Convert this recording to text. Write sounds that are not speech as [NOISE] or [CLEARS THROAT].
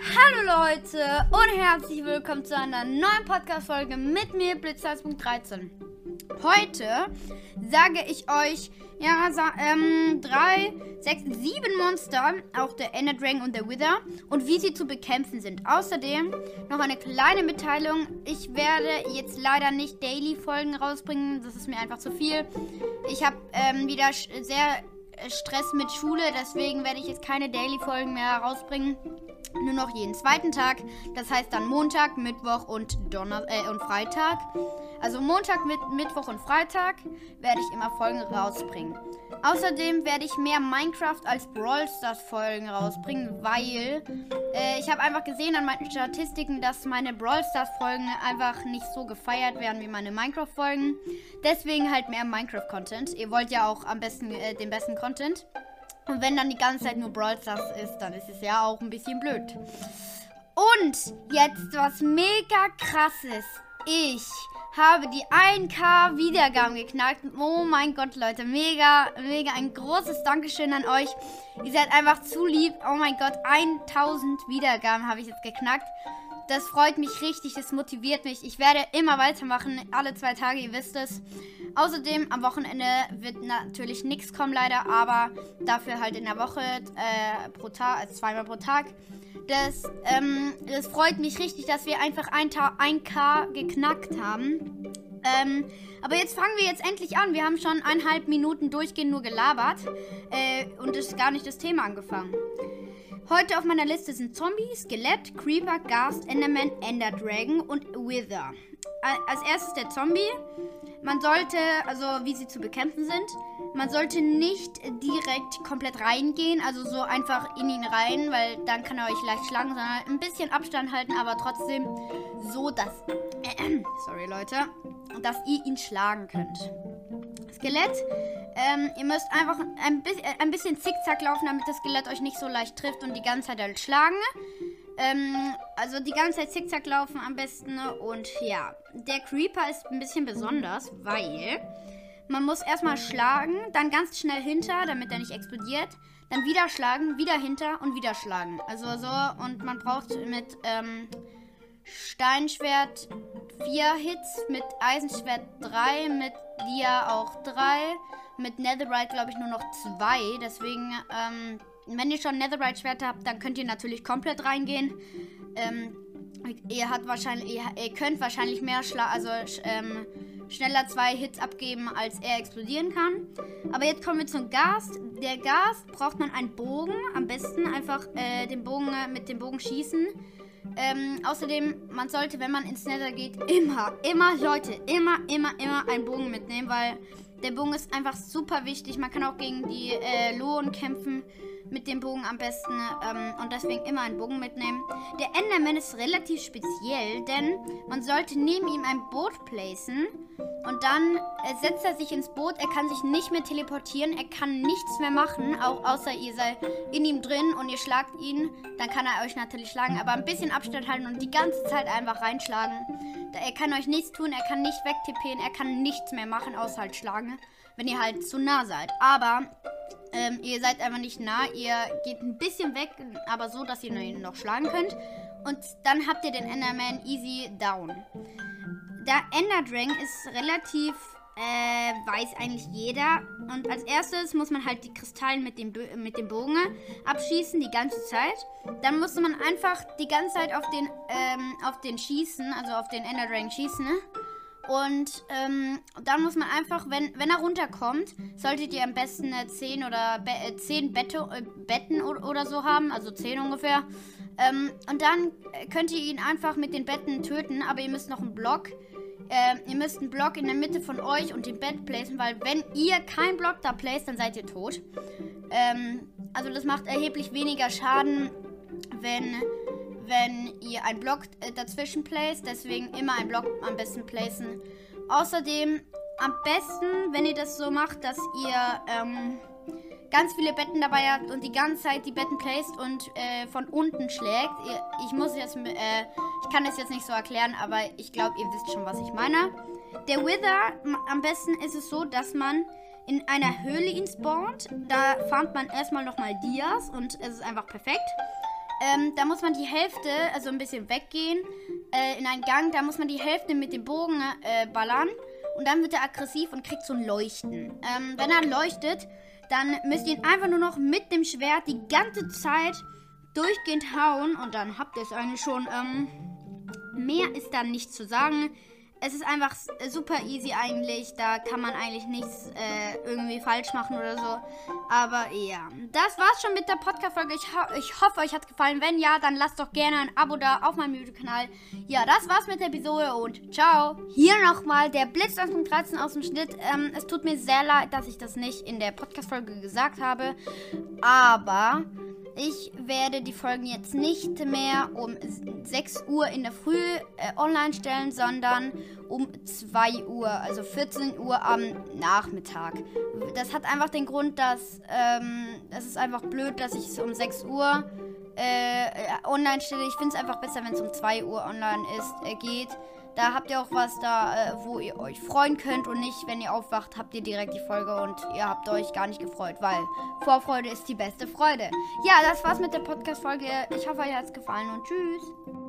Hallo Leute und herzlich willkommen zu einer neuen Podcast-Folge mit mir, Blitzers.13. Heute sage ich euch, ja, ähm, drei, sechs, sieben Monster, auch der Ender Dragon und der Wither und wie sie zu bekämpfen sind. Außerdem noch eine kleine Mitteilung. Ich werde jetzt leider nicht Daily-Folgen rausbringen, das ist mir einfach zu viel. Ich habe ähm, wieder sehr Stress mit Schule, deswegen werde ich jetzt keine Daily-Folgen mehr rausbringen nur noch jeden zweiten Tag. Das heißt dann Montag, Mittwoch und, Donner äh, und Freitag. Also Montag, mit Mittwoch und Freitag werde ich immer Folgen rausbringen. Außerdem werde ich mehr Minecraft als Brawl Stars Folgen rausbringen, weil äh, ich habe einfach gesehen an meinen Statistiken, dass meine Brawl Stars Folgen einfach nicht so gefeiert werden wie meine Minecraft Folgen. Deswegen halt mehr Minecraft Content. Ihr wollt ja auch am besten äh, den besten Content. Und wenn dann die ganze Zeit nur Brawl Stars ist, dann ist es ja auch ein bisschen blöd. Und jetzt was mega krasses. Ich habe die 1K Wiedergaben geknackt. Oh mein Gott, Leute. Mega, mega ein großes Dankeschön an euch. Ihr seid einfach zu lieb. Oh mein Gott, 1000 Wiedergaben habe ich jetzt geknackt. Das freut mich richtig, das motiviert mich. Ich werde immer weitermachen, alle zwei Tage, ihr wisst es. Außerdem am Wochenende wird natürlich nichts kommen, leider, aber dafür halt in der Woche äh, pro Tag, also zweimal pro Tag. Das, ähm, das freut mich richtig, dass wir einfach 1K geknackt haben. Ähm, aber jetzt fangen wir jetzt endlich an. Wir haben schon eineinhalb Minuten durchgehend nur gelabert äh, und ist gar nicht das Thema angefangen. Heute auf meiner Liste sind Zombie, Skelett, Creeper, Ghast, Enderman, Ender Dragon und Wither. Als erstes der Zombie. Man sollte, also wie sie zu bekämpfen sind, man sollte nicht direkt komplett reingehen, also so einfach in ihn rein, weil dann kann er euch leicht schlagen, sondern ein bisschen Abstand halten, aber trotzdem so, dass, äh, [CLEARS THROAT] sorry Leute, dass ihr ihn schlagen könnt. Skelett. Ähm, ihr müsst einfach ein, bi äh, ein bisschen zickzack laufen, damit das Skelett euch nicht so leicht trifft und die ganze Zeit halt schlagen. Ähm, also die ganze Zeit zickzack laufen am besten. Und ja, der Creeper ist ein bisschen besonders, weil man muss erstmal schlagen, dann ganz schnell hinter, damit er nicht explodiert. Dann wieder schlagen, wieder hinter und wieder schlagen. Also so, und man braucht mit ähm, Steinschwert 4 Hits, mit Eisenschwert 3, mit Dia auch 3, mit Netherite glaube ich nur noch 2. Deswegen, ähm, wenn ihr schon Netherite-Schwert habt, dann könnt ihr natürlich komplett reingehen. Ähm, ihr, hat wahrscheinlich, ihr, ihr könnt wahrscheinlich mehr Schla also ähm, schneller zwei Hits abgeben, als er explodieren kann. Aber jetzt kommen wir zum Gast. Der Gast braucht man einen Bogen. Am besten einfach äh, den Bogen äh, mit dem Bogen schießen. Ähm, außerdem, man sollte, wenn man ins Nether geht, immer, immer, Leute, immer, immer, immer einen Bogen mitnehmen, weil der Bogen ist einfach super wichtig. Man kann auch gegen die äh, Lohen kämpfen mit dem Bogen am besten ähm, und deswegen immer einen Bogen mitnehmen. Der Enderman ist relativ speziell, denn man sollte neben ihm ein Boot placen und dann äh, setzt er sich ins Boot. Er kann sich nicht mehr teleportieren, er kann nichts mehr machen, auch außer ihr seid in ihm drin und ihr schlagt ihn. Dann kann er euch natürlich schlagen, aber ein bisschen Abstand halten und die ganze Zeit einfach reinschlagen. Er kann euch nichts tun, er kann nicht wegtippen, er kann nichts mehr machen, außer halt schlagen, wenn ihr halt zu nah seid. Aber ähm, ihr seid einfach nicht nah, ihr geht ein bisschen weg, aber so, dass ihr ihn noch schlagen könnt. Und dann habt ihr den Enderman easy down. Der Ender Dragon ist relativ, äh, weiß eigentlich jeder. Und als erstes muss man halt die Kristallen mit dem, mit dem Bogen abschießen, die ganze Zeit. Dann muss man einfach die ganze Zeit auf den, ähm, auf den schießen, also auf den Ender Dragon schießen. Ne? Und ähm, dann muss man einfach, wenn, wenn er runterkommt, solltet ihr am besten äh, 10 oder Be äh, 10 Bette, äh, Betten oder so haben, also 10 ungefähr. Ähm, und dann könnt ihr ihn einfach mit den Betten töten, aber ihr müsst noch einen Block. Äh, ihr müsst einen Block in der Mitte von euch und dem Bett placen, weil wenn ihr keinen Block da placed, dann seid ihr tot. Ähm, also das macht erheblich weniger Schaden, wenn wenn ihr einen Block äh, dazwischen placed. Deswegen immer einen Block am besten placen. Außerdem am besten, wenn ihr das so macht, dass ihr ähm, ganz viele Betten dabei habt und die ganze Zeit die Betten placed und äh, von unten schlägt. Ich muss jetzt, äh, ich kann das jetzt nicht so erklären, aber ich glaube, ihr wisst schon, was ich meine. Der Wither, am besten ist es so, dass man in einer Höhle ihn spawnt. Da farmt man erstmal nochmal Dias und es ist einfach perfekt. Ähm, da muss man die Hälfte, also ein bisschen weggehen, äh, in einen Gang, da muss man die Hälfte mit dem Bogen äh, ballern. Und dann wird er aggressiv und kriegt so ein Leuchten. Ähm, wenn er leuchtet, dann müsst ihr ihn einfach nur noch mit dem Schwert die ganze Zeit durchgehend hauen. Und dann habt ihr es eigentlich schon. Ähm, mehr ist dann nicht zu sagen es ist einfach super easy eigentlich. Da kann man eigentlich nichts äh, irgendwie falsch machen oder so. Aber ja, das war's schon mit der Podcast-Folge. Ich, ho ich hoffe, euch hat's gefallen. Wenn ja, dann lasst doch gerne ein Abo da auf meinem YouTube-Kanal. Ja, das war's mit der Episode und ciao. Hier nochmal der Blitz 1.13 aus dem Schnitt. Ähm, es tut mir sehr leid, dass ich das nicht in der Podcast-Folge gesagt habe. Aber ich werde die Folgen jetzt nicht mehr um 6 Uhr in der Früh äh, online stellen, sondern um 2 Uhr, also 14 Uhr am Nachmittag. Das hat einfach den Grund, dass ähm, es ist einfach blöd, dass ich es um 6 Uhr äh, online stelle. Ich finde es einfach besser, wenn es um 2 Uhr online ist, äh, geht. Da habt ihr auch was da, äh, wo ihr euch freuen könnt und nicht, wenn ihr aufwacht, habt ihr direkt die Folge und ihr habt euch gar nicht gefreut, weil Vorfreude ist die beste Freude. Ja, das war's mit der Podcast-Folge. Ich hoffe, euch hat's gefallen und tschüss.